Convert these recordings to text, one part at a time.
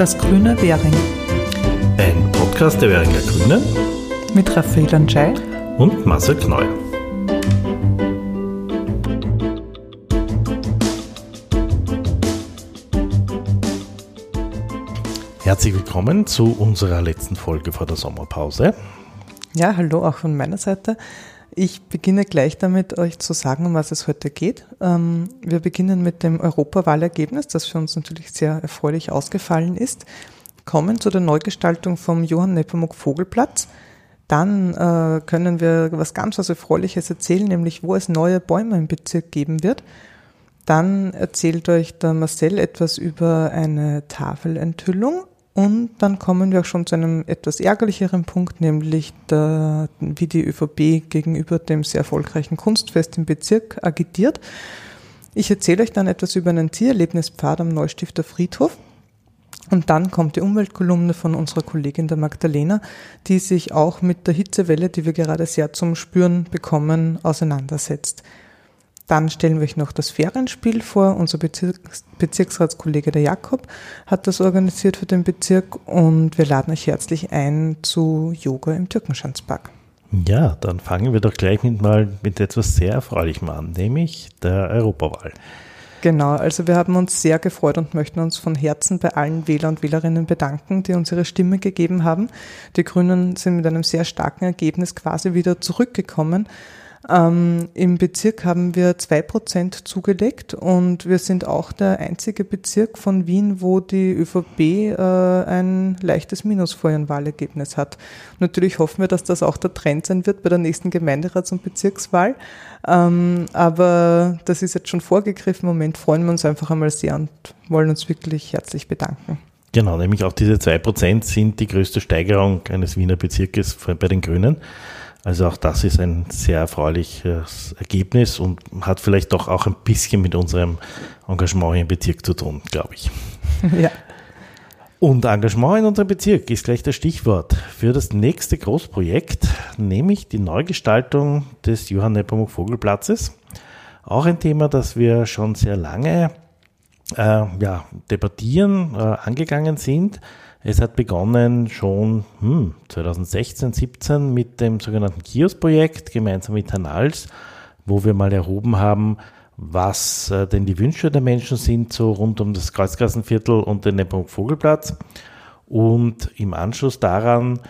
Das grüne Währing. Ein Podcast der Währinger Grünen mit Raphael Anschei und Marcel Kneu. Herzlich willkommen zu unserer letzten Folge vor der Sommerpause. Ja, hallo auch von meiner Seite. Ich beginne gleich damit, euch zu sagen, um was es heute geht. Ähm, wir beginnen mit dem Europawahlergebnis, das für uns natürlich sehr erfreulich ausgefallen ist, kommen zu der Neugestaltung vom Johann Nepomuk Vogelplatz. Dann äh, können wir was ganz was Erfreuliches erzählen, nämlich wo es neue Bäume im Bezirk geben wird. Dann erzählt euch der Marcel etwas über eine Tafelenthüllung und dann kommen wir auch schon zu einem etwas ärgerlicheren Punkt, nämlich der, wie die ÖVP gegenüber dem sehr erfolgreichen Kunstfest im Bezirk agitiert. Ich erzähle euch dann etwas über einen Tiererlebnispfad am Neustifter Friedhof. Und dann kommt die Umweltkolumne von unserer Kollegin der Magdalena, die sich auch mit der Hitzewelle, die wir gerade sehr zum Spüren bekommen, auseinandersetzt. Dann stellen wir euch noch das Ferienspiel vor. Unser Bezirks Bezirksratskollege der Jakob hat das organisiert für den Bezirk und wir laden euch herzlich ein zu Yoga im Türkenschanzpark. Ja, dann fangen wir doch gleich mit mal mit etwas sehr Erfreulichem an, nämlich der Europawahl. Genau, also wir haben uns sehr gefreut und möchten uns von Herzen bei allen Wähler und Wählerinnen bedanken, die uns ihre Stimme gegeben haben. Die Grünen sind mit einem sehr starken Ergebnis quasi wieder zurückgekommen ähm, Im Bezirk haben wir zwei Prozent zugelegt und wir sind auch der einzige Bezirk von Wien, wo die ÖVP äh, ein leichtes Minus vor ihrem Wahlergebnis hat. Natürlich hoffen wir, dass das auch der Trend sein wird bei der nächsten Gemeinderats- und Bezirkswahl. Ähm, aber das ist jetzt schon vorgegriffen. Im Moment freuen wir uns einfach einmal sehr und wollen uns wirklich herzlich bedanken. Genau, nämlich auch diese zwei Prozent sind die größte Steigerung eines Wiener Bezirkes bei den Grünen. Also auch das ist ein sehr erfreuliches Ergebnis und hat vielleicht doch auch ein bisschen mit unserem Engagement im Bezirk zu tun, glaube ich. Ja. Und Engagement in unserem Bezirk ist gleich das Stichwort für das nächste Großprojekt, nämlich die Neugestaltung des Johann Nepomuk Vogelplatzes. Auch ein Thema, das wir schon sehr lange äh, ja, debattieren, äh, angegangen sind es hat begonnen schon hm, 2016, 17 mit dem sogenannten KIOS-Projekt gemeinsam mit Herrn Als, wo wir mal erhoben haben, was äh, denn die Wünsche der Menschen sind, so rund um das Kreuzgassenviertel und den Nepomuk Vogelplatz. Und im Anschluss daran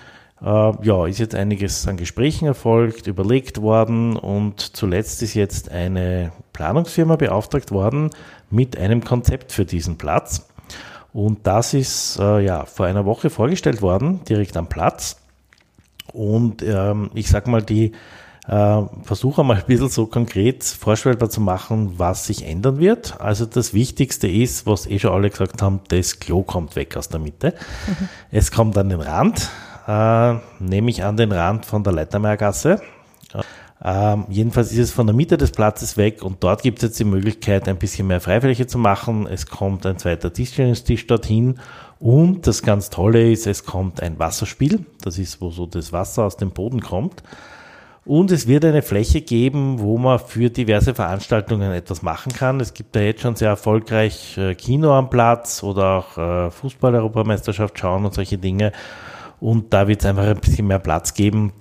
äh, ja, ist jetzt einiges an Gesprächen erfolgt, überlegt worden und zuletzt ist jetzt eine Planungsfirma beauftragt worden mit einem Konzept für diesen Platz. Und das ist äh, ja vor einer Woche vorgestellt worden, direkt am Platz. Und ähm, ich sag mal, die äh, versuche mal ein bisschen so konkret vorstellbar zu machen, was sich ändern wird. Also das Wichtigste ist, was eh schon alle gesagt haben, das Klo kommt weg aus der Mitte. Mhm. Es kommt an den Rand, äh, nämlich an den Rand von der Leitermeiergasse. Ähm, jedenfalls ist es von der Mitte des Platzes weg und dort gibt es jetzt die Möglichkeit, ein bisschen mehr Freifläche zu machen. Es kommt ein zweiter Tischtennistisch dorthin und das ganz Tolle ist, es kommt ein Wasserspiel. Das ist, wo so das Wasser aus dem Boden kommt. Und es wird eine Fläche geben, wo man für diverse Veranstaltungen etwas machen kann. Es gibt da jetzt schon sehr erfolgreich äh, Kino am Platz oder auch äh, Fußball-Europameisterschaft schauen und solche Dinge. Und da wird es einfach ein bisschen mehr Platz geben,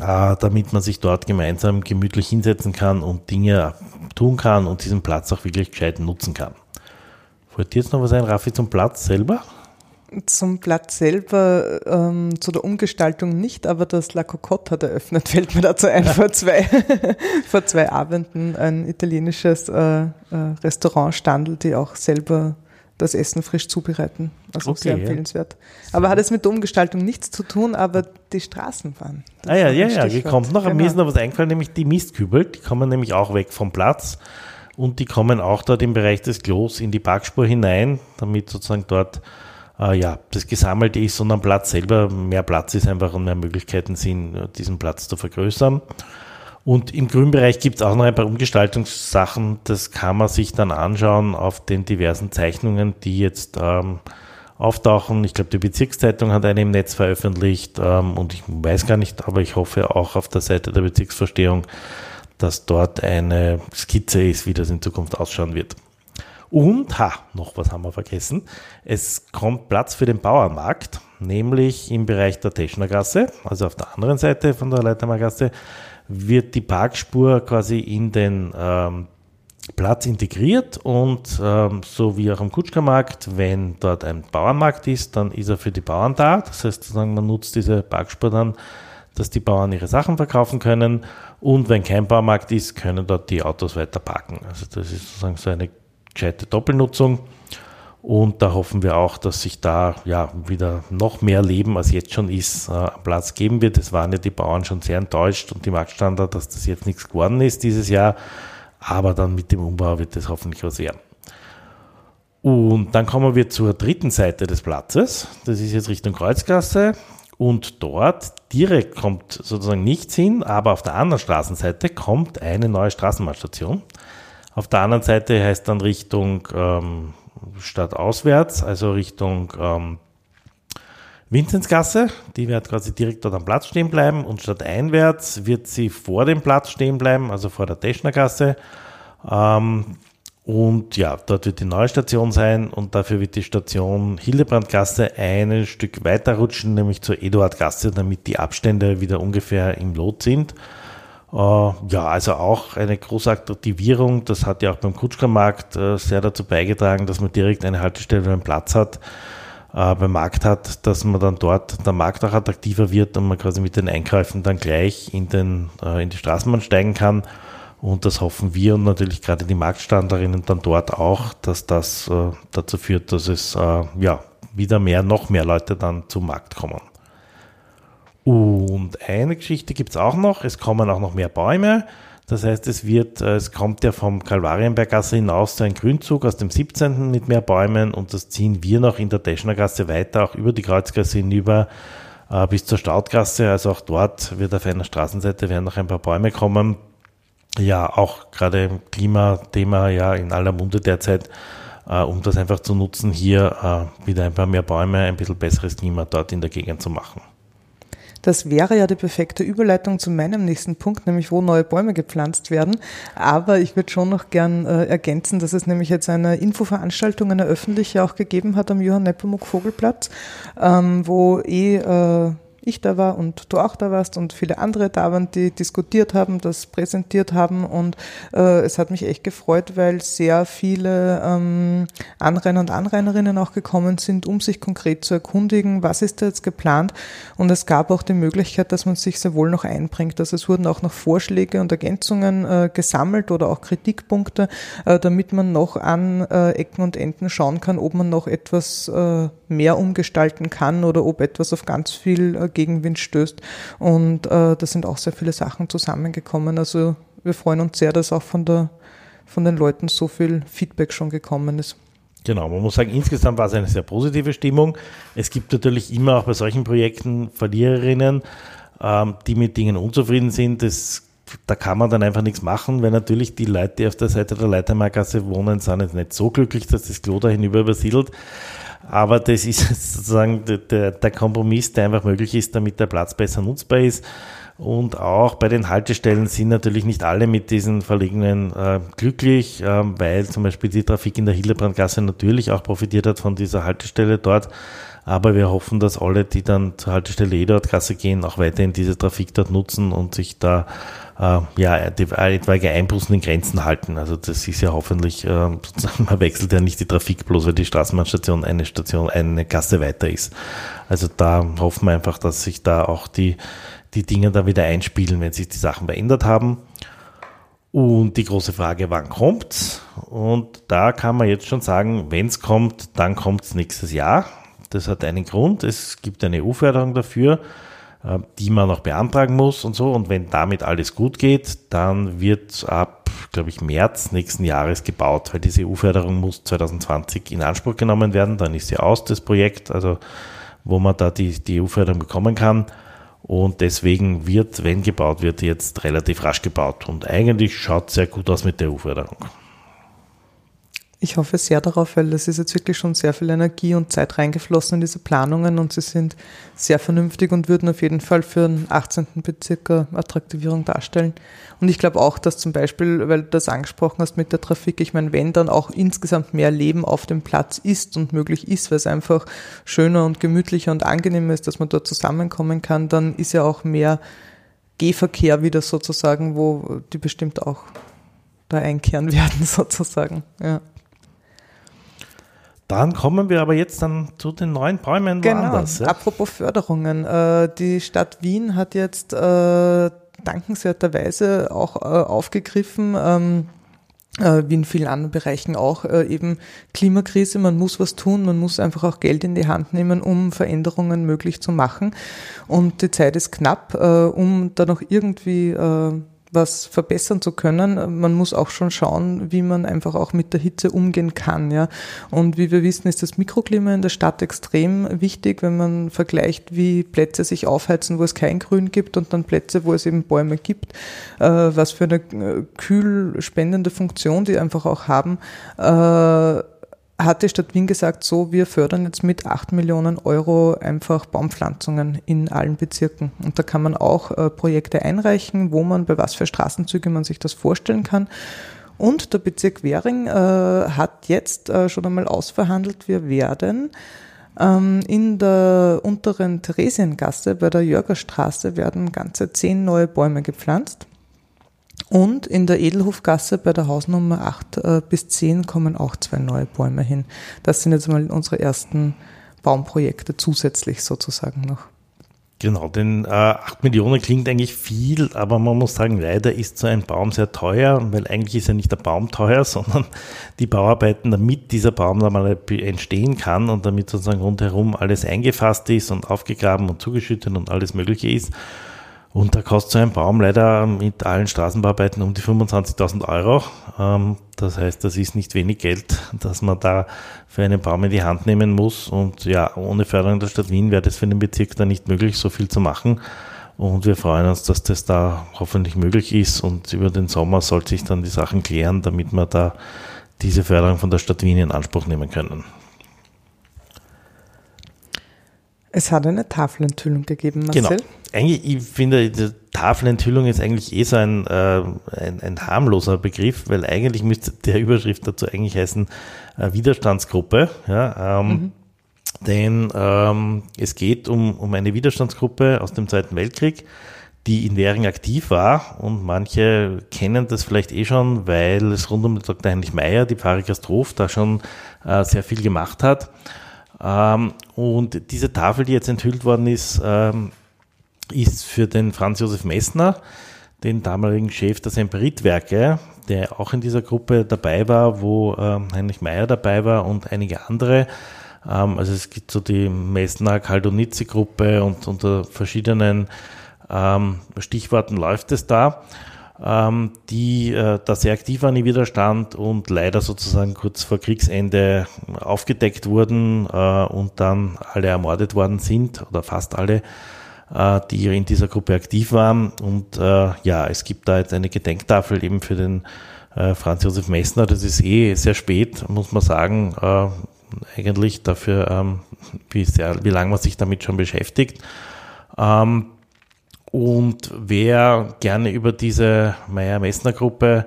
damit man sich dort gemeinsam gemütlich hinsetzen kann und Dinge tun kann und diesen Platz auch wirklich gescheit nutzen kann. Fällt dir jetzt noch was ein, Raffi, zum Platz selber? Zum Platz selber, ähm, zu der Umgestaltung nicht, aber das La Cocotte hat eröffnet, fällt mir dazu ein, vor zwei, vor zwei Abenden ein italienisches äh, äh, Restaurantstandel, die auch selber das Essen frisch zubereiten. Also okay, sehr empfehlenswert. Ja. Aber hat es mit der Umgestaltung nichts zu tun, aber die Straßenbahn. Ah ja, ja, ja, die kommt noch. Genau. Mir ist noch was eingefallen, nämlich die Mistkübel, die kommen nämlich auch weg vom Platz und die kommen auch dort im Bereich des Klos in die Parkspur hinein, damit sozusagen dort äh, ja, das gesammelt ist und am Platz selber mehr Platz ist einfach und mehr Möglichkeiten sind, diesen Platz zu vergrößern. Und im Grünbereich gibt es auch noch ein paar Umgestaltungssachen. Das kann man sich dann anschauen auf den diversen Zeichnungen, die jetzt ähm, auftauchen. Ich glaube, die Bezirkszeitung hat eine im Netz veröffentlicht ähm, und ich weiß gar nicht, aber ich hoffe auch auf der Seite der Bezirksverstehung, dass dort eine Skizze ist, wie das in Zukunft ausschauen wird. Und, ha, noch was haben wir vergessen. Es kommt Platz für den Bauernmarkt, nämlich im Bereich der Teschnergasse, also auf der anderen Seite von der Leitermargasse, wird die Parkspur quasi in den ähm, Platz integriert und ähm, so wie auch am Kutschkermarkt, wenn dort ein Bauernmarkt ist, dann ist er für die Bauern da. Das heißt, sozusagen, man nutzt diese Parkspur dann, dass die Bauern ihre Sachen verkaufen können und wenn kein Baumarkt ist, können dort die Autos weiter parken. Also das ist sozusagen so eine gescheite Doppelnutzung. Und da hoffen wir auch, dass sich da ja wieder noch mehr Leben, als jetzt schon ist, äh, Platz geben wird. Es waren ja die Bauern schon sehr enttäuscht und die Marktstandard, dass das jetzt nichts geworden ist dieses Jahr. Aber dann mit dem Umbau wird das hoffentlich was werden. Und dann kommen wir zur dritten Seite des Platzes. Das ist jetzt Richtung Kreuzgasse. Und dort direkt kommt sozusagen nichts hin, aber auf der anderen Straßenseite kommt eine neue Straßenbahnstation. Auf der anderen Seite heißt dann Richtung ähm, stadtauswärts, also Richtung ähm, Vinzenzgasse. Die wird quasi direkt dort am Platz stehen bleiben und stadteinwärts wird sie vor dem Platz stehen bleiben, also vor der Teschnergasse. Ähm, und ja, dort wird die neue Station sein und dafür wird die Station Hildebrandgasse ein Stück weiter rutschen, nämlich zur Eduardgasse, damit die Abstände wieder ungefähr im Lot sind. Äh, ja, also auch eine große Attraktivierung. Das hat ja auch beim Kutschkermarkt äh, sehr dazu beigetragen, dass man direkt eine Haltestelle einen Platz hat, äh, beim Markt hat, dass man dann dort der Markt auch attraktiver wird und man quasi mit den Einkäufen dann gleich in, den, in die Straßenbahn steigen kann. Und das hoffen wir und natürlich gerade die Marktstanderinnen dann dort auch, dass das dazu führt, dass es ja wieder mehr, noch mehr Leute dann zum Markt kommen. Und eine Geschichte gibt es auch noch, es kommen auch noch mehr Bäume. Das heißt, es wird, äh, es kommt ja vom Kalvarienberggasse hinaus so ein Grünzug aus dem 17. mit mehr Bäumen und das ziehen wir noch in der Teschnergasse weiter, auch über die Kreuzgasse hinüber äh, bis zur Staudgasse. Also auch dort wird auf einer Straßenseite werden noch ein paar Bäume kommen ja auch gerade Klimathema ja in aller Munde derzeit, äh, um das einfach zu nutzen, hier äh, wieder ein paar mehr Bäume, ein bisschen besseres Klima dort in der Gegend zu machen. Das wäre ja die perfekte Überleitung zu meinem nächsten Punkt, nämlich wo neue Bäume gepflanzt werden. Aber ich würde schon noch gern äh, ergänzen, dass es nämlich jetzt eine Infoveranstaltung, eine öffentliche auch gegeben hat am Johann Nepomuk Vogelplatz, ähm, wo eh äh, ich da war und du auch da warst und viele andere da waren, die diskutiert haben, das präsentiert haben und äh, es hat mich echt gefreut, weil sehr viele ähm, Anrainer und Anrainerinnen auch gekommen sind, um sich konkret zu erkundigen, was ist da jetzt geplant und es gab auch die Möglichkeit, dass man sich sehr wohl noch einbringt. Also es wurden auch noch Vorschläge und Ergänzungen äh, gesammelt oder auch Kritikpunkte, äh, damit man noch an äh, Ecken und Enden schauen kann, ob man noch etwas äh, mehr umgestalten kann oder ob etwas auf ganz viel äh, Gegenwind stößt. Und äh, da sind auch sehr viele Sachen zusammengekommen. Also wir freuen uns sehr, dass auch von, der, von den Leuten so viel Feedback schon gekommen ist. Genau, man muss sagen, insgesamt war es eine sehr positive Stimmung. Es gibt natürlich immer auch bei solchen Projekten Verliererinnen, ähm, die mit Dingen unzufrieden sind. Das, da kann man dann einfach nichts machen, weil natürlich die Leute, die auf der Seite der Leitermarkasse wohnen, sind jetzt nicht so glücklich, dass das Klo da hinüber übersiedelt. Aber das ist sozusagen der, der Kompromiss, der einfach möglich ist, damit der Platz besser nutzbar ist. Und auch bei den Haltestellen sind natürlich nicht alle mit diesen Verlegenen äh, glücklich, äh, weil zum Beispiel die Trafik in der Hildebrandgasse natürlich auch profitiert hat von dieser Haltestelle dort. Aber wir hoffen, dass alle, die dann zur Haltestelle Eduardgasse gehen, auch weiterhin diese Trafik dort nutzen und sich da äh, ja, die etwaige Einbußen in Grenzen halten. Also das ist ja hoffentlich, äh, man wechselt ja nicht die Trafik bloß, weil die Straßenbahnstation eine Station, eine Gasse weiter ist. Also da hoffen wir einfach, dass sich da auch die, die Dinge da wieder einspielen, wenn sich die Sachen verändert haben. Und die große Frage, wann kommt's? Und da kann man jetzt schon sagen, wenn es kommt, dann kommt es nächstes Jahr. Das hat einen Grund. Es gibt eine EU-Förderung dafür. Äh, die man noch beantragen muss und so. Und wenn damit alles gut geht, dann wird ab, glaube ich, März nächsten Jahres gebaut, weil diese EU-Förderung muss 2020 in Anspruch genommen werden. Dann ist sie aus, das Projekt, also wo man da die, die EU-Förderung bekommen kann. Und deswegen wird, wenn gebaut wird, jetzt relativ rasch gebaut. Und eigentlich schaut es sehr gut aus mit der EU-Förderung. Ich hoffe sehr darauf, weil es ist jetzt wirklich schon sehr viel Energie und Zeit reingeflossen in diese Planungen und sie sind sehr vernünftig und würden auf jeden Fall für den 18. Bezirk eine Attraktivierung darstellen. Und ich glaube auch, dass zum Beispiel, weil du das angesprochen hast mit der Trafik, ich meine, wenn dann auch insgesamt mehr Leben auf dem Platz ist und möglich ist, weil es einfach schöner und gemütlicher und angenehmer ist, dass man dort zusammenkommen kann, dann ist ja auch mehr Gehverkehr wieder sozusagen, wo die bestimmt auch da einkehren werden sozusagen. Ja. Dann kommen wir aber jetzt dann zu den neuen Bäumen genau. woanders. Ja? Apropos Förderungen. Äh, die Stadt Wien hat jetzt äh, dankenswerterweise auch äh, aufgegriffen, ähm, wie in vielen anderen Bereichen auch, eben Klimakrise, man muss was tun, man muss einfach auch Geld in die Hand nehmen, um Veränderungen möglich zu machen. Und die Zeit ist knapp, um da noch irgendwie was verbessern zu können. Man muss auch schon schauen, wie man einfach auch mit der Hitze umgehen kann. Ja. Und wie wir wissen, ist das Mikroklima in der Stadt extrem wichtig, wenn man vergleicht, wie Plätze sich aufheizen, wo es kein Grün gibt und dann Plätze, wo es eben Bäume gibt, äh, was für eine äh, kühlspendende Funktion die einfach auch haben. Hat die Stadt Wien gesagt, so, wir fördern jetzt mit 8 Millionen Euro einfach Baumpflanzungen in allen Bezirken. Und da kann man auch äh, Projekte einreichen, wo man, bei was für Straßenzüge man sich das vorstellen kann. Und der Bezirk Währing äh, hat jetzt äh, schon einmal ausverhandelt, wir werden ähm, in der unteren Theresiengasse bei der Jörgerstraße werden ganze zehn neue Bäume gepflanzt. Und in der Edelhofgasse bei der Hausnummer 8 äh, bis 10 kommen auch zwei neue Bäume hin. Das sind jetzt mal unsere ersten Baumprojekte zusätzlich sozusagen noch. Genau, denn äh, 8 Millionen klingt eigentlich viel, aber man muss sagen, leider ist so ein Baum sehr teuer, weil eigentlich ist ja nicht der Baum teuer, sondern die Bauarbeiten, damit dieser Baum dann mal entstehen kann und damit sozusagen rundherum alles eingefasst ist und aufgegraben und zugeschüttet und alles Mögliche ist. Und da kostet so ein Baum leider mit allen Straßenbauarbeiten um die 25.000 Euro. Ähm, das heißt, das ist nicht wenig Geld, dass man da für einen Baum in die Hand nehmen muss. Und ja, ohne Förderung der Stadt Wien wäre das für den Bezirk dann nicht möglich, so viel zu machen. Und wir freuen uns, dass das da hoffentlich möglich ist. Und über den Sommer soll sich dann die Sachen klären, damit wir da diese Förderung von der Stadt Wien in Anspruch nehmen können. Es hat eine Tafelenthüllung gegeben, Marcel. Genau. Eigentlich, ich finde, die Tafelenthüllung ist eigentlich eh so ein, äh, ein, ein, harmloser Begriff, weil eigentlich müsste der Überschrift dazu eigentlich heißen äh, Widerstandsgruppe. Ja, ähm, mhm. Denn ähm, es geht um, um eine Widerstandsgruppe aus dem Zweiten Weltkrieg, die in Währing aktiv war und manche kennen das vielleicht eh schon, weil es rund um Dr. Heinrich Meyer, die Pfarre Gastroph, da schon äh, sehr viel gemacht hat. Ähm, und diese Tafel, die jetzt enthüllt worden ist, ähm, ist für den Franz Josef Messner, den damaligen Chef der Semperitwerke, der auch in dieser Gruppe dabei war, wo ähm, Heinrich Meyer dabei war und einige andere. Ähm, also es gibt so die Messner Kaldonizzi Gruppe und unter verschiedenen ähm, Stichworten läuft es da die äh, da sehr aktiv waren im Widerstand und leider sozusagen kurz vor Kriegsende aufgedeckt wurden äh, und dann alle ermordet worden sind oder fast alle, die in dieser Gruppe aktiv waren. Und äh, ja, es gibt da jetzt eine Gedenktafel eben für den äh, Franz Josef Messner. Das ist eh sehr spät, muss man sagen, äh, eigentlich dafür, ähm, wie, sehr, wie lange man sich damit schon beschäftigt. Ähm, und wer gerne über diese Meyer-Messner-Gruppe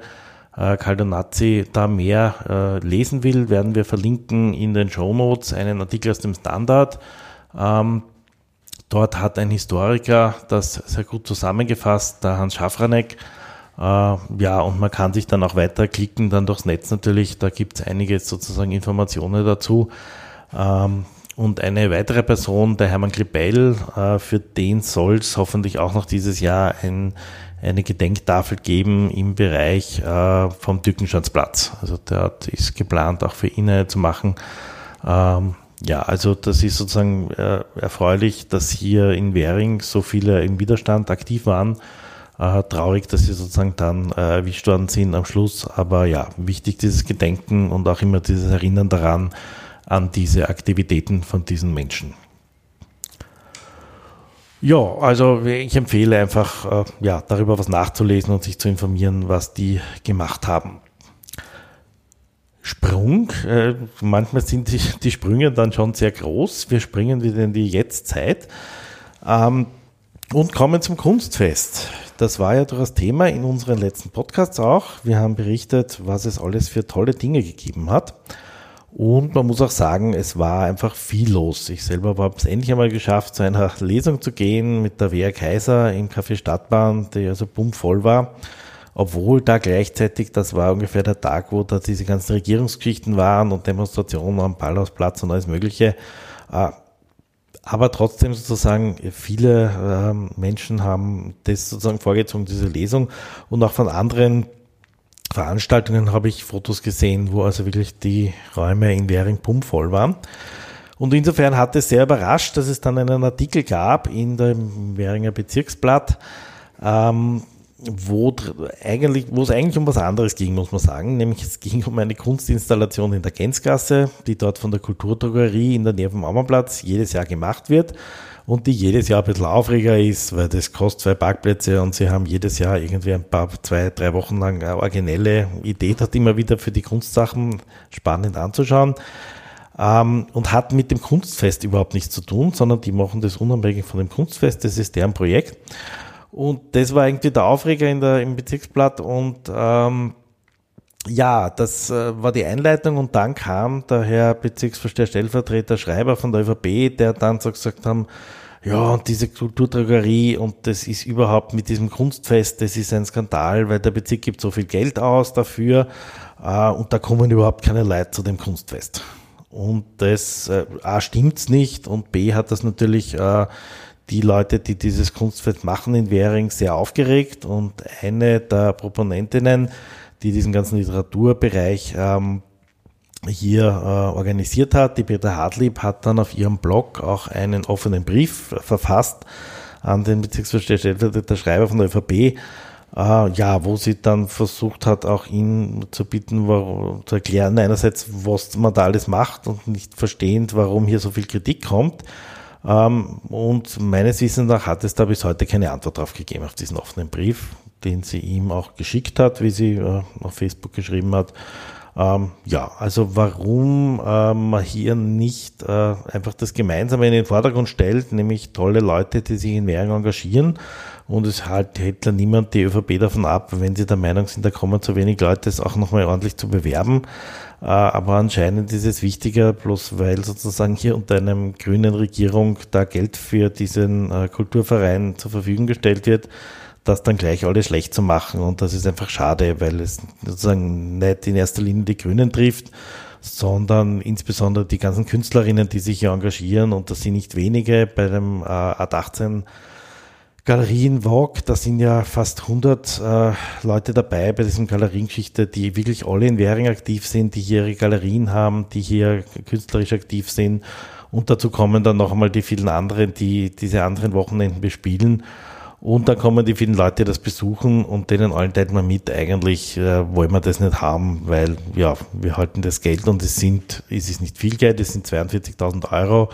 äh, Caldonazzi da mehr äh, lesen will, werden wir verlinken in den Show Notes einen Artikel aus dem Standard. Ähm, dort hat ein Historiker das sehr gut zusammengefasst, der Hans Schafranek. Äh, ja, und man kann sich dann auch weiterklicken, dann durchs Netz natürlich. Da gibt es einige sozusagen Informationen dazu. Ähm, und eine weitere Person, der Hermann Gribell, äh, für den soll es hoffentlich auch noch dieses Jahr ein, eine Gedenktafel geben im Bereich äh, vom Dückenschanzplatz. Also der ist geplant, auch für ihn zu machen. Ähm, ja, also das ist sozusagen äh, erfreulich, dass hier in Währing so viele im Widerstand aktiv waren. Äh, traurig, dass sie sozusagen dann äh, erwischt worden sind am Schluss. Aber ja, wichtig dieses Gedenken und auch immer dieses Erinnern daran, an diese Aktivitäten von diesen Menschen. Ja, also ich empfehle einfach, äh, ja, darüber was nachzulesen und sich zu informieren, was die gemacht haben. Sprung. Äh, manchmal sind die, die, Sprünge dann schon sehr groß. Wir springen wieder in die Jetztzeit ähm, und kommen zum Kunstfest. Das war ja durchaus Thema in unseren letzten Podcasts auch. Wir haben berichtet, was es alles für tolle Dinge gegeben hat. Und man muss auch sagen, es war einfach viel los. Ich selber habe es endlich einmal geschafft, zu einer Lesung zu gehen mit der Wea Kaiser im Café Stadtbahn, die also bummvoll war obwohl da gleichzeitig, das war ungefähr der Tag, wo da diese ganzen Regierungsgeschichten waren und Demonstrationen am Ballhausplatz und alles Mögliche. Äh, aber trotzdem sozusagen, viele ähm, Menschen haben das sozusagen vorgezogen, diese Lesung. Und auch von anderen Veranstaltungen habe ich Fotos gesehen, wo also wirklich die Räume in Währing pumpvoll waren. Und insofern hat es sehr überrascht, dass es dann einen Artikel gab in dem Währinger Bezirksblatt, ähm, wo eigentlich, wo es eigentlich um was anderes ging, muss man sagen. Nämlich es ging um eine Kunstinstallation in der Gänzgasse, die dort von der Kulturdrogerie in der Nähe vom Ammerplatz jedes Jahr gemacht wird und die jedes Jahr ein bisschen Aufreger ist, weil das kostet zwei Parkplätze und sie haben jedes Jahr irgendwie ein paar, zwei, drei Wochen lang eine originelle Idee, hat immer wieder für die Kunstsachen spannend anzuschauen. Ähm, und hat mit dem Kunstfest überhaupt nichts zu tun, sondern die machen das unabhängig von dem Kunstfest, das ist deren Projekt. Und das war irgendwie der Aufreger in der, im Bezirksblatt und ähm, ja, das äh, war die Einleitung und dann kam der Herr Bezirksvorsteher Stellvertreter Schreiber von der ÖVP, der dann so gesagt haben, ja, und diese Kulturtragerie und das ist überhaupt mit diesem Kunstfest, das ist ein Skandal, weil der Bezirk gibt so viel Geld aus dafür äh, und da kommen überhaupt keine Leute zu dem Kunstfest. Und das äh, A stimmt's nicht und B hat das natürlich äh, die Leute, die dieses Kunstfest machen in Währing, sehr aufgeregt und eine der Proponentinnen, die diesen ganzen Literaturbereich ähm, hier äh, organisiert hat, die Peter Hartlieb, hat dann auf ihrem Blog auch einen offenen Brief verfasst an den Bezirksvorsteher, der Schreiber von der ÖVP, äh, ja, wo sie dann versucht hat, auch ihn zu bitten, zu erklären, einerseits, was man da alles macht und nicht verstehend, warum hier so viel Kritik kommt. Ähm, und meines Wissens nach hat es da bis heute keine Antwort drauf gegeben, auf diesen offenen Brief, den sie ihm auch geschickt hat, wie sie äh, auf Facebook geschrieben hat. Ähm, ja, also warum äh, man hier nicht äh, einfach das Gemeinsame in den Vordergrund stellt, nämlich tolle Leute, die sich in Währung engagieren und es halt hält ja niemand die ÖVP davon ab, wenn sie der Meinung sind, da kommen zu wenig Leute, es auch nochmal ordentlich zu bewerben. Äh, aber anscheinend ist es wichtiger, bloß weil sozusagen hier unter einer grünen Regierung da Geld für diesen äh, Kulturverein zur Verfügung gestellt wird, das dann gleich alles schlecht zu machen. Und das ist einfach schade, weil es sozusagen nicht in erster Linie die Grünen trifft, sondern insbesondere die ganzen Künstlerinnen, die sich hier engagieren. Und das sind nicht wenige bei dem äh, Art 18 Galerien Vogue, da sind ja fast 100 äh, Leute dabei bei diesem Galeriengeschichte, die wirklich alle in Währing aktiv sind, die hier ihre Galerien haben, die hier künstlerisch aktiv sind. Und dazu kommen dann noch einmal die vielen anderen, die diese anderen Wochenenden bespielen. Und dann kommen die vielen Leute, die das besuchen und denen allen teilt man mit, eigentlich äh, wollen wir das nicht haben, weil ja, wir halten das Geld und es sind, es ist nicht viel Geld, es sind 42.000 Euro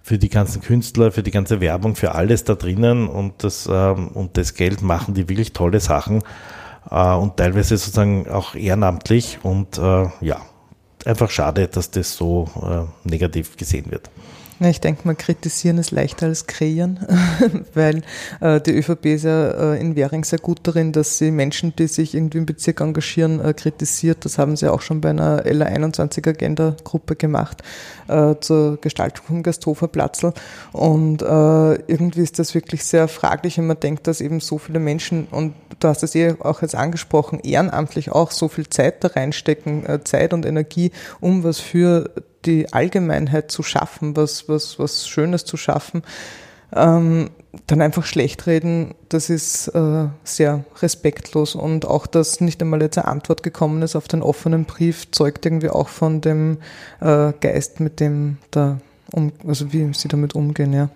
für die ganzen Künstler, für die ganze Werbung, für alles da drinnen und das, ähm, und das Geld machen die wirklich tolle Sachen äh, und teilweise sozusagen auch ehrenamtlich und äh, ja, einfach schade, dass das so äh, negativ gesehen wird. Ich denke mal, kritisieren ist leichter als kreieren, weil äh, die ÖVP ist ja äh, in Währing sehr gut darin, dass sie Menschen, die sich irgendwie im Bezirk engagieren, äh, kritisiert. Das haben sie auch schon bei einer LA21-Agenda-Gruppe gemacht äh, zur Gestaltung vom Gasthofer Platzl. Und äh, irgendwie ist das wirklich sehr fraglich, wenn man denkt, dass eben so viele Menschen, und du hast es eh auch jetzt angesprochen, ehrenamtlich auch so viel Zeit da reinstecken, äh, Zeit und Energie, um was für die Allgemeinheit zu schaffen, was, was, was Schönes zu schaffen, ähm, dann einfach schlecht reden, das ist äh, sehr respektlos. Und auch, dass nicht einmal jetzt eine Antwort gekommen ist auf den offenen Brief, zeugt irgendwie auch von dem äh, Geist, mit dem da, um, also wie sie damit umgehen, ja.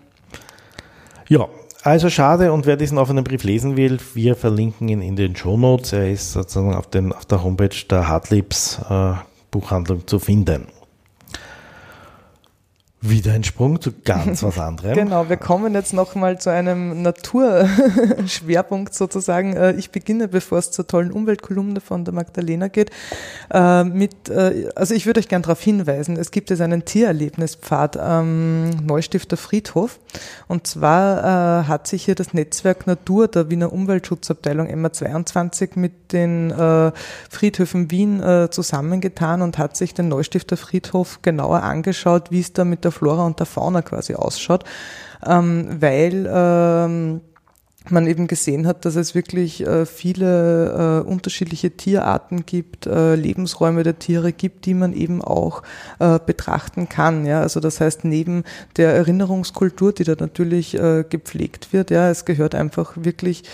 Ja, also schade und wer diesen offenen Brief lesen will, wir verlinken ihn in den Show Notes. Er ist sozusagen auf, den, auf der Homepage der Hartliebs äh, Buchhandlung zu finden. Wieder ein Sprung zu ganz was anderem. genau, wir kommen jetzt nochmal zu einem Naturschwerpunkt sozusagen. Äh, ich beginne, bevor es zur tollen Umweltkolumne von der Magdalena geht, äh, mit, äh, also ich würde euch gern darauf hinweisen, es gibt jetzt einen Tiererlebnispfad am Neustifter Friedhof. Und zwar hat sich hier das Netzwerk Natur der Wiener Umweltschutzabteilung MA22 mit den Friedhöfen Wien zusammengetan und hat sich den Neustifter Friedhof genauer angeschaut, wie es da mit der der Flora und der Fauna quasi ausschaut, ähm, weil ähm, man eben gesehen hat, dass es wirklich äh, viele äh, unterschiedliche Tierarten gibt, äh, Lebensräume der Tiere gibt, die man eben auch äh, betrachten kann. Ja, also das heißt neben der Erinnerungskultur, die da natürlich äh, gepflegt wird, ja, es gehört einfach wirklich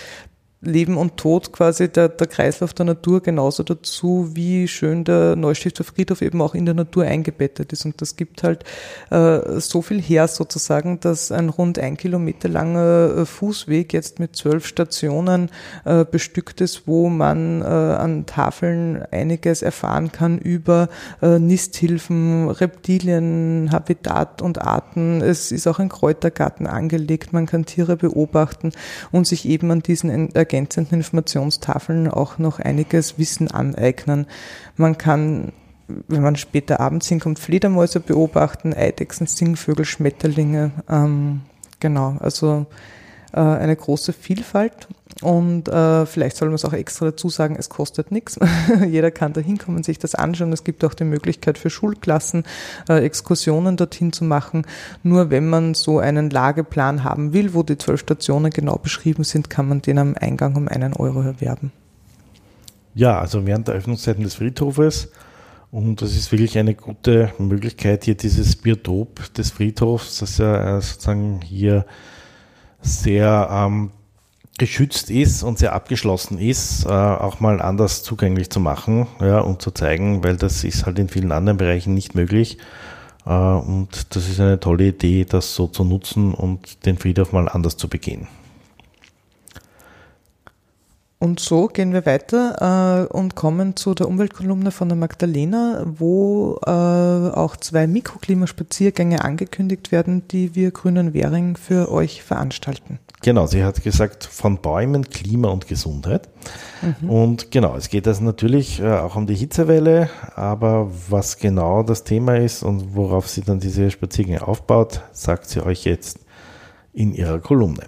Leben und Tod quasi der, der Kreislauf der Natur genauso dazu, wie schön der Neustifter Friedhof eben auch in der Natur eingebettet ist. Und das gibt halt äh, so viel her sozusagen, dass ein rund ein Kilometer langer äh, Fußweg jetzt mit zwölf Stationen äh, bestückt ist, wo man äh, an Tafeln einiges erfahren kann über äh, Nisthilfen, Reptilien, Habitat und Arten. Es ist auch ein Kräutergarten angelegt, man kann Tiere beobachten und sich eben an diesen ergänzenden Informationstafeln auch noch einiges Wissen aneignen. Man kann wenn man später abends hinkommt, Fledermäuse beobachten, Eidechsen, Singvögel, Schmetterlinge. Ähm, genau, also äh, eine große Vielfalt. Und äh, vielleicht soll man es auch extra dazu sagen, es kostet nichts. Jeder kann da hinkommen, sich das anschauen. Es gibt auch die Möglichkeit für Schulklassen, äh, Exkursionen dorthin zu machen. Nur wenn man so einen Lageplan haben will, wo die zwölf Stationen genau beschrieben sind, kann man den am Eingang um einen Euro erwerben. Ja, also während der Öffnungszeiten des Friedhofes und das ist wirklich eine gute Möglichkeit, hier dieses Biotop des Friedhofs, das ja äh, sozusagen hier sehr ähm, geschützt ist und sehr abgeschlossen ist, äh, auch mal anders zugänglich zu machen ja, und zu zeigen, weil das ist halt in vielen anderen Bereichen nicht möglich. Äh, und das ist eine tolle Idee, das so zu nutzen und den Friedhof mal anders zu begehen. Und so gehen wir weiter äh, und kommen zu der Umweltkolumne von der Magdalena, wo äh, auch zwei Mikroklimaspaziergänge angekündigt werden, die wir Grünen Währing für euch veranstalten. Genau, sie hat gesagt, von Bäumen, Klima und Gesundheit. Mhm. Und genau, es geht also natürlich äh, auch um die Hitzewelle, aber was genau das Thema ist und worauf sie dann diese Spaziergänge aufbaut, sagt sie euch jetzt in ihrer Kolumne.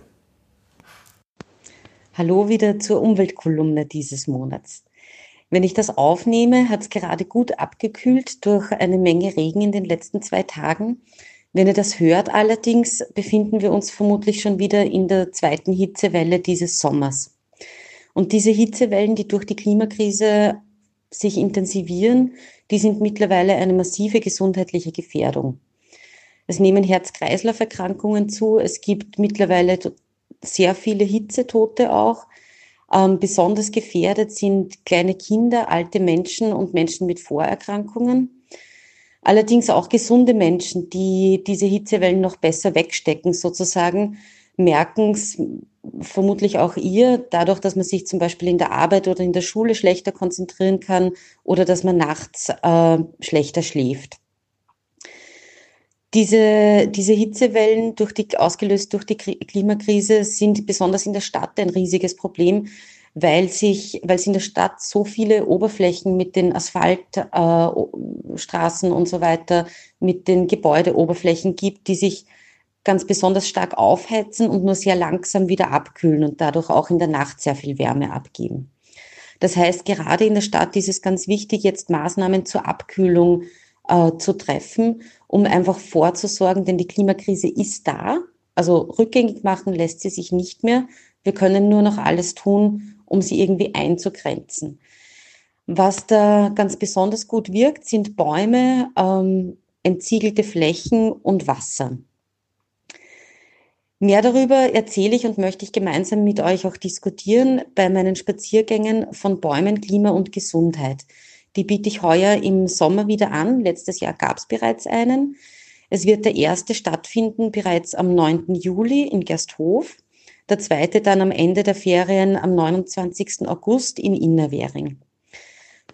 Hallo wieder zur Umweltkolumne dieses Monats. Wenn ich das aufnehme, hat es gerade gut abgekühlt durch eine Menge Regen in den letzten zwei Tagen. Wenn ihr das hört allerdings, befinden wir uns vermutlich schon wieder in der zweiten Hitzewelle dieses Sommers. Und diese Hitzewellen, die durch die Klimakrise sich intensivieren, die sind mittlerweile eine massive gesundheitliche Gefährdung. Es nehmen Herz-Kreislauf-Erkrankungen zu. Es gibt mittlerweile sehr viele Hitzetote auch. Ähm, besonders gefährdet sind kleine Kinder, alte Menschen und Menschen mit Vorerkrankungen. Allerdings auch gesunde Menschen, die diese Hitzewellen noch besser wegstecken, sozusagen, merken es vermutlich auch ihr, dadurch, dass man sich zum Beispiel in der Arbeit oder in der Schule schlechter konzentrieren kann oder dass man nachts äh, schlechter schläft. Diese, diese Hitzewellen durch die, ausgelöst durch die Klimakrise sind besonders in der Stadt ein riesiges Problem, weil sich, weil es in der Stadt so viele Oberflächen mit den Asphaltstraßen äh, und so weiter, mit den Gebäudeoberflächen gibt, die sich ganz besonders stark aufheizen und nur sehr langsam wieder abkühlen und dadurch auch in der Nacht sehr viel Wärme abgeben. Das heißt, gerade in der Stadt ist es ganz wichtig, jetzt Maßnahmen zur Abkühlung äh, zu treffen, um einfach vorzusorgen, denn die Klimakrise ist da. Also rückgängig machen lässt sie sich nicht mehr. Wir können nur noch alles tun, um sie irgendwie einzugrenzen. Was da ganz besonders gut wirkt, sind Bäume, ähm, entziegelte Flächen und Wasser. Mehr darüber erzähle ich und möchte ich gemeinsam mit euch auch diskutieren bei meinen Spaziergängen von Bäumen, Klima und Gesundheit. Die biete ich heuer im Sommer wieder an. Letztes Jahr gab es bereits einen. Es wird der erste stattfinden bereits am 9. Juli in Gersthof, der zweite dann am Ende der Ferien am 29. August in Innerwähring.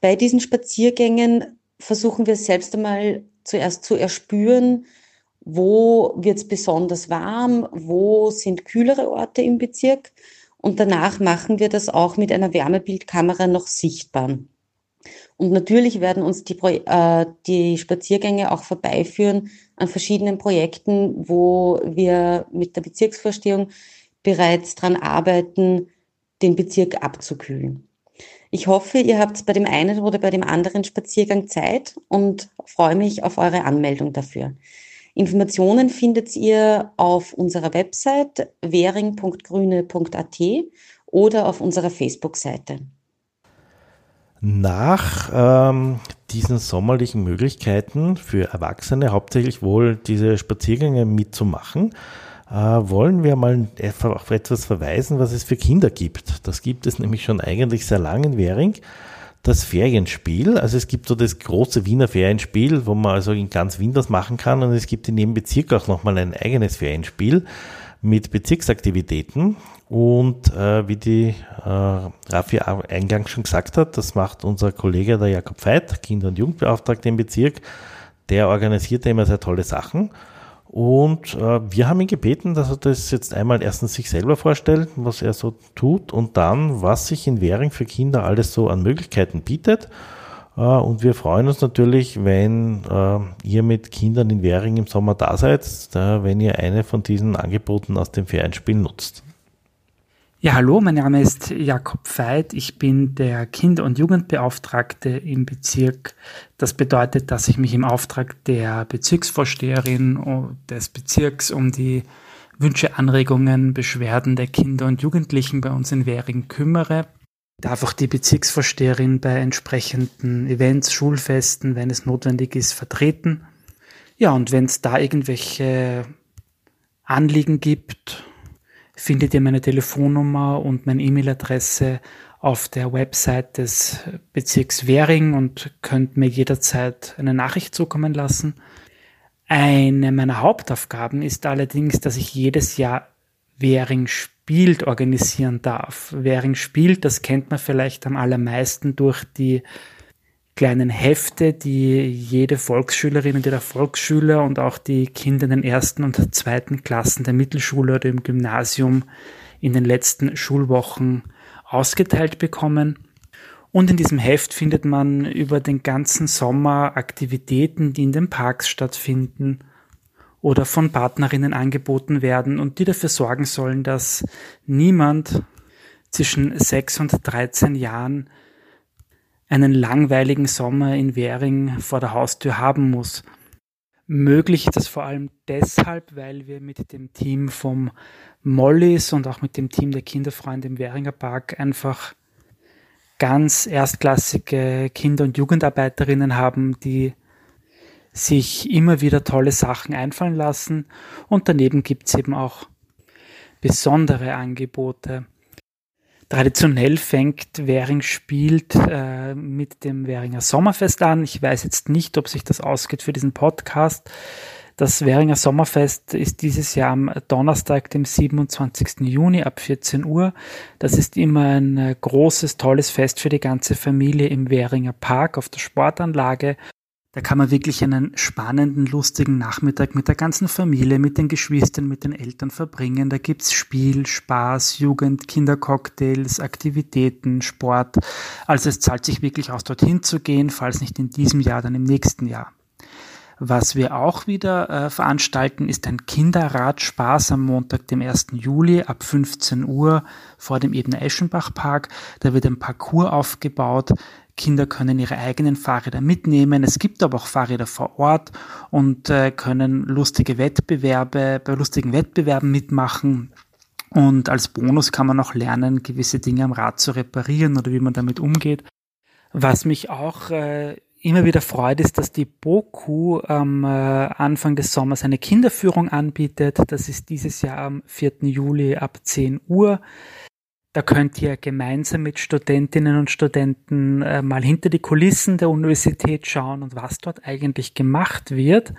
Bei diesen Spaziergängen versuchen wir selbst einmal zuerst zu erspüren, wo wird es besonders warm, wo sind kühlere Orte im Bezirk. Und danach machen wir das auch mit einer Wärmebildkamera noch sichtbar. Und natürlich werden uns die, äh, die Spaziergänge auch vorbeiführen an verschiedenen Projekten, wo wir mit der Bezirksvorstehung bereits dran arbeiten, den Bezirk abzukühlen. Ich hoffe, ihr habt bei dem einen oder bei dem anderen Spaziergang Zeit und freue mich auf eure Anmeldung dafür. Informationen findet ihr auf unserer Website währing.grüne.at oder auf unserer Facebook-Seite. Nach ähm, diesen sommerlichen Möglichkeiten für Erwachsene hauptsächlich wohl diese Spaziergänge mitzumachen, äh, wollen wir mal auf etwas verweisen, was es für Kinder gibt. Das gibt es nämlich schon eigentlich sehr lange in Währing. Das Ferienspiel, also es gibt so das große Wiener Ferienspiel, wo man also in ganz Wien das machen kann und es gibt in jedem Bezirk auch nochmal ein eigenes Ferienspiel mit Bezirksaktivitäten. Und äh, wie die äh, Raffi eingangs schon gesagt hat, das macht unser Kollege der Jakob Veit, Kinder- und Jugendbeauftragter im Bezirk. Der organisiert immer sehr tolle Sachen. Und äh, wir haben ihn gebeten, dass er das jetzt einmal erstens sich selber vorstellt, was er so tut und dann, was sich in Währing für Kinder alles so an Möglichkeiten bietet. Äh, und wir freuen uns natürlich, wenn äh, ihr mit Kindern in Währing im Sommer da seid, äh, wenn ihr eine von diesen Angeboten aus dem Ferienspiel nutzt. Ja, hallo, mein Name ist Jakob Veit. Ich bin der Kinder- und Jugendbeauftragte im Bezirk. Das bedeutet, dass ich mich im Auftrag der Bezirksvorsteherin des Bezirks um die Wünsche, Anregungen, Beschwerden der Kinder und Jugendlichen bei uns in Währing kümmere. Ich darf auch die Bezirksvorsteherin bei entsprechenden Events, Schulfesten, wenn es notwendig ist, vertreten. Ja, und wenn es da irgendwelche Anliegen gibt, findet ihr meine Telefonnummer und meine E-Mail-Adresse auf der Website des Bezirks Währing und könnt mir jederzeit eine Nachricht zukommen lassen. Eine meiner Hauptaufgaben ist allerdings, dass ich jedes Jahr Währing spielt organisieren darf. Währing spielt, das kennt man vielleicht am allermeisten durch die kleinen Hefte, die jede Volksschülerin und jeder Volksschüler und auch die Kinder in den ersten und zweiten Klassen der Mittelschule oder im Gymnasium in den letzten Schulwochen ausgeteilt bekommen. Und in diesem Heft findet man über den ganzen Sommer Aktivitäten, die in den Parks stattfinden oder von Partnerinnen angeboten werden und die dafür sorgen sollen, dass niemand zwischen 6 und 13 Jahren einen langweiligen Sommer in Währing vor der Haustür haben muss. Möglich ist das vor allem deshalb, weil wir mit dem Team vom Mollys und auch mit dem Team der Kinderfreunde im Währinger Park einfach ganz erstklassige Kinder- und Jugendarbeiterinnen haben, die sich immer wieder tolle Sachen einfallen lassen. Und daneben gibt es eben auch besondere Angebote. Traditionell fängt Währing spielt äh, mit dem Währinger Sommerfest an. Ich weiß jetzt nicht, ob sich das ausgeht für diesen Podcast. Das Währinger Sommerfest ist dieses Jahr am Donnerstag, dem 27. Juni ab 14 Uhr. Das ist immer ein äh, großes, tolles Fest für die ganze Familie im Währinger Park auf der Sportanlage. Da kann man wirklich einen spannenden, lustigen Nachmittag mit der ganzen Familie, mit den Geschwistern, mit den Eltern verbringen. Da gibt's Spiel, Spaß, Jugend, Kindercocktails, Aktivitäten, Sport. Also es zahlt sich wirklich aus, dorthin zu gehen, falls nicht in diesem Jahr, dann im nächsten Jahr. Was wir auch wieder äh, veranstalten, ist ein Kinderradspaß am Montag, dem 1. Juli ab 15 Uhr vor dem Ebner Eschenbach Park. Da wird ein Parcours aufgebaut, Kinder können ihre eigenen Fahrräder mitnehmen. Es gibt aber auch Fahrräder vor Ort und äh, können lustige Wettbewerbe, bei lustigen Wettbewerben mitmachen. Und als Bonus kann man auch lernen, gewisse Dinge am Rad zu reparieren oder wie man damit umgeht. Was mich auch äh, immer wieder freut, ist, dass die Boku am äh, Anfang des Sommers eine Kinderführung anbietet. Das ist dieses Jahr am 4. Juli ab 10 Uhr. Da könnt ihr gemeinsam mit Studentinnen und Studenten äh, mal hinter die Kulissen der Universität schauen und was dort eigentlich gemacht wird.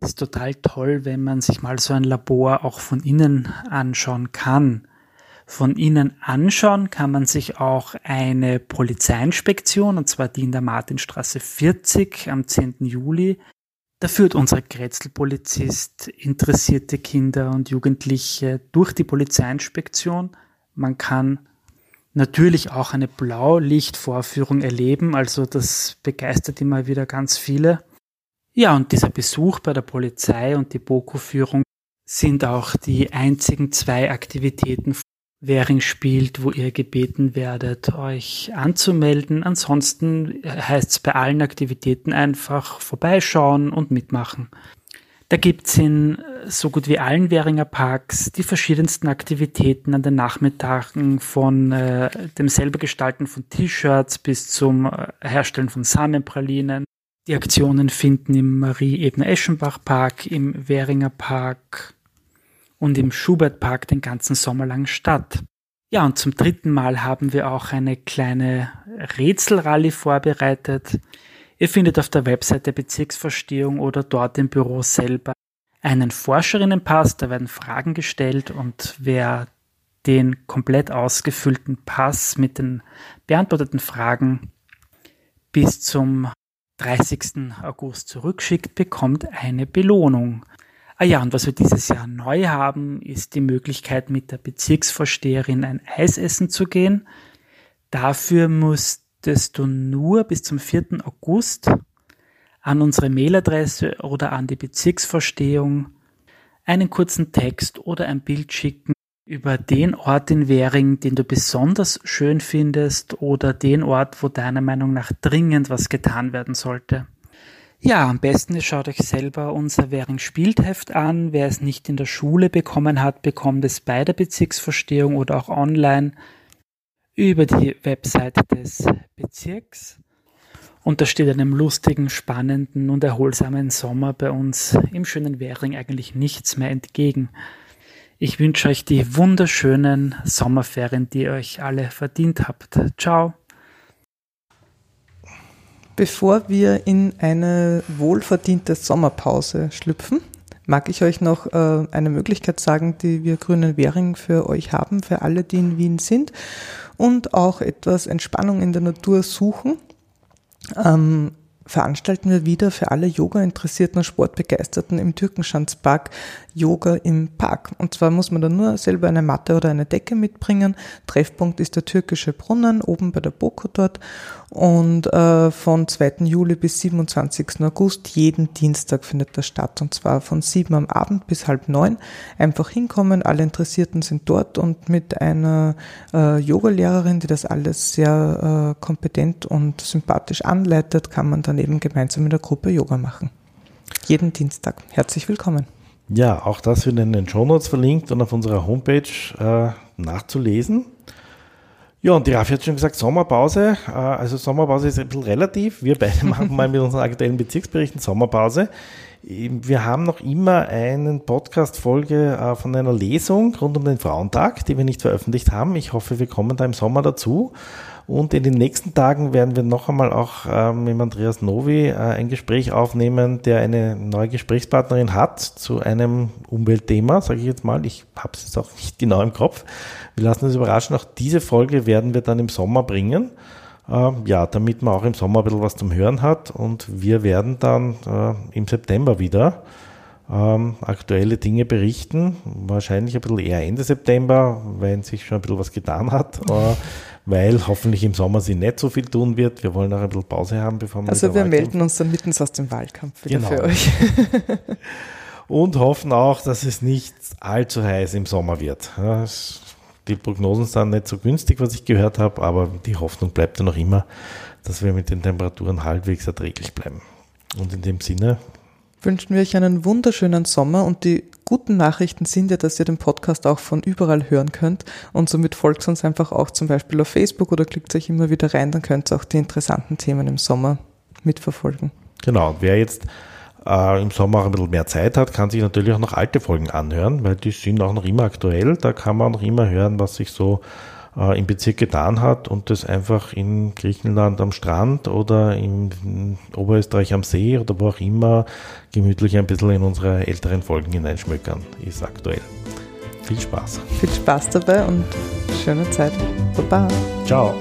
Ist total toll, wenn man sich mal so ein Labor auch von innen anschauen kann. Von innen anschauen kann man sich auch eine Polizeiinspektion, und zwar die in der Martinstraße 40 am 10. Juli. Da führt unser Grätzl-Polizist interessierte Kinder und Jugendliche durch die Polizeiinspektion. Man kann natürlich auch eine Blaulichtvorführung erleben, also das begeistert immer wieder ganz viele. Ja, und dieser Besuch bei der Polizei und die Boko-Führung sind auch die einzigen zwei Aktivitäten, Währing spielt, wo ihr gebeten werdet, euch anzumelden. Ansonsten heißt es bei allen Aktivitäten einfach vorbeischauen und mitmachen. Da gibt's in so gut wie allen Währinger Parks die verschiedensten Aktivitäten an den Nachmittagen von äh, dem selber Gestalten von T-Shirts bis zum äh, Herstellen von Samenpralinen. Die Aktionen finden im Marie-Ebner-Eschenbach-Park, im Währinger Park, und im Schubert-Park den ganzen Sommer lang statt. Ja, und zum dritten Mal haben wir auch eine kleine Rätselrallye vorbereitet. Ihr findet auf der Website der Bezirksverstehung oder dort im Büro selber einen Forscherinnenpass, da werden Fragen gestellt und wer den komplett ausgefüllten Pass mit den beantworteten Fragen bis zum 30. August zurückschickt, bekommt eine Belohnung. Ah ja, und was wir dieses Jahr neu haben, ist die Möglichkeit, mit der Bezirksvorsteherin ein Eis essen zu gehen. Dafür musstest du nur bis zum 4. August an unsere Mailadresse oder an die Bezirksvorstehung einen kurzen Text oder ein Bild schicken über den Ort in Währing, den du besonders schön findest oder den Ort, wo deiner Meinung nach dringend was getan werden sollte. Ja, am besten ihr schaut euch selber unser Währing Spieltheft an. Wer es nicht in der Schule bekommen hat, bekommt es bei der Bezirksverstehung oder auch online über die Webseite des Bezirks. Und da steht einem lustigen, spannenden und erholsamen Sommer bei uns im schönen Währing eigentlich nichts mehr entgegen. Ich wünsche euch die wunderschönen Sommerferien, die ihr euch alle verdient habt. Ciao. Bevor wir in eine wohlverdiente Sommerpause schlüpfen, mag ich euch noch äh, eine Möglichkeit sagen, die wir Grünen Währing für euch haben, für alle, die in Wien sind und auch etwas Entspannung in der Natur suchen. Ähm, veranstalten wir wieder für alle Yoga-Interessierten und Sportbegeisterten im Türkenschanzpark Yoga im Park. Und zwar muss man da nur selber eine Matte oder eine Decke mitbringen. Treffpunkt ist der türkische Brunnen oben bei der Boko dort. Und äh, von 2. Juli bis 27. August jeden Dienstag findet das statt. Und zwar von 7 am Abend bis halb neun. Einfach hinkommen, alle Interessierten sind dort und mit einer äh, Yogalehrerin, die das alles sehr äh, kompetent und sympathisch anleitet, kann man dann eben gemeinsam in der Gruppe Yoga machen. Jeden Dienstag. Herzlich willkommen. Ja, auch das wird in den Show Notes verlinkt und auf unserer Homepage äh, nachzulesen. Ja, und die Raffi hat schon gesagt, Sommerpause. Äh, also Sommerpause ist ein bisschen relativ. Wir beide machen mal mit unseren aktuellen Bezirksberichten Sommerpause. Wir haben noch immer eine Podcast-Folge äh, von einer Lesung rund um den Frauentag, die wir nicht veröffentlicht haben. Ich hoffe, wir kommen da im Sommer dazu. Und in den nächsten Tagen werden wir noch einmal auch äh, mit Andreas Novi äh, ein Gespräch aufnehmen, der eine neue Gesprächspartnerin hat zu einem Umweltthema, sage ich jetzt mal. Ich habe es jetzt auch nicht genau im Kopf. Wir lassen uns überraschen. Auch diese Folge werden wir dann im Sommer bringen. Äh, ja, damit man auch im Sommer ein bisschen was zum Hören hat. Und wir werden dann äh, im September wieder ähm, aktuelle Dinge berichten. Wahrscheinlich ein bisschen eher Ende September, wenn sich schon ein bisschen was getan hat. Weil hoffentlich im Sommer sie nicht so viel tun wird. Wir wollen auch ein bisschen Pause haben, bevor wir Also wir melden uns dann mittens aus dem Wahlkampf wieder genau. für euch. Und hoffen auch, dass es nicht allzu heiß im Sommer wird. die Prognosen sind nicht so günstig, was ich gehört habe, aber die Hoffnung bleibt ja noch immer, dass wir mit den Temperaturen halbwegs erträglich bleiben. Und in dem Sinne wünschen wir euch einen wunderschönen Sommer und die guten Nachrichten sind ja, dass ihr den Podcast auch von überall hören könnt und somit folgt uns einfach auch zum Beispiel auf Facebook oder klickt euch immer wieder rein, dann könnt ihr auch die interessanten Themen im Sommer mitverfolgen. Genau, wer jetzt äh, im Sommer auch ein bisschen mehr Zeit hat, kann sich natürlich auch noch alte Folgen anhören, weil die sind auch noch immer aktuell, da kann man noch immer hören, was sich so äh, im Bezirk getan hat und das einfach in Griechenland am Strand oder in Oberösterreich am See oder wo auch immer gemütlich ein bisschen in unsere älteren Folgen hineinschmökern, ist aktuell. Viel Spaß. Viel Spaß dabei und schöne Zeit. Baba. Ciao.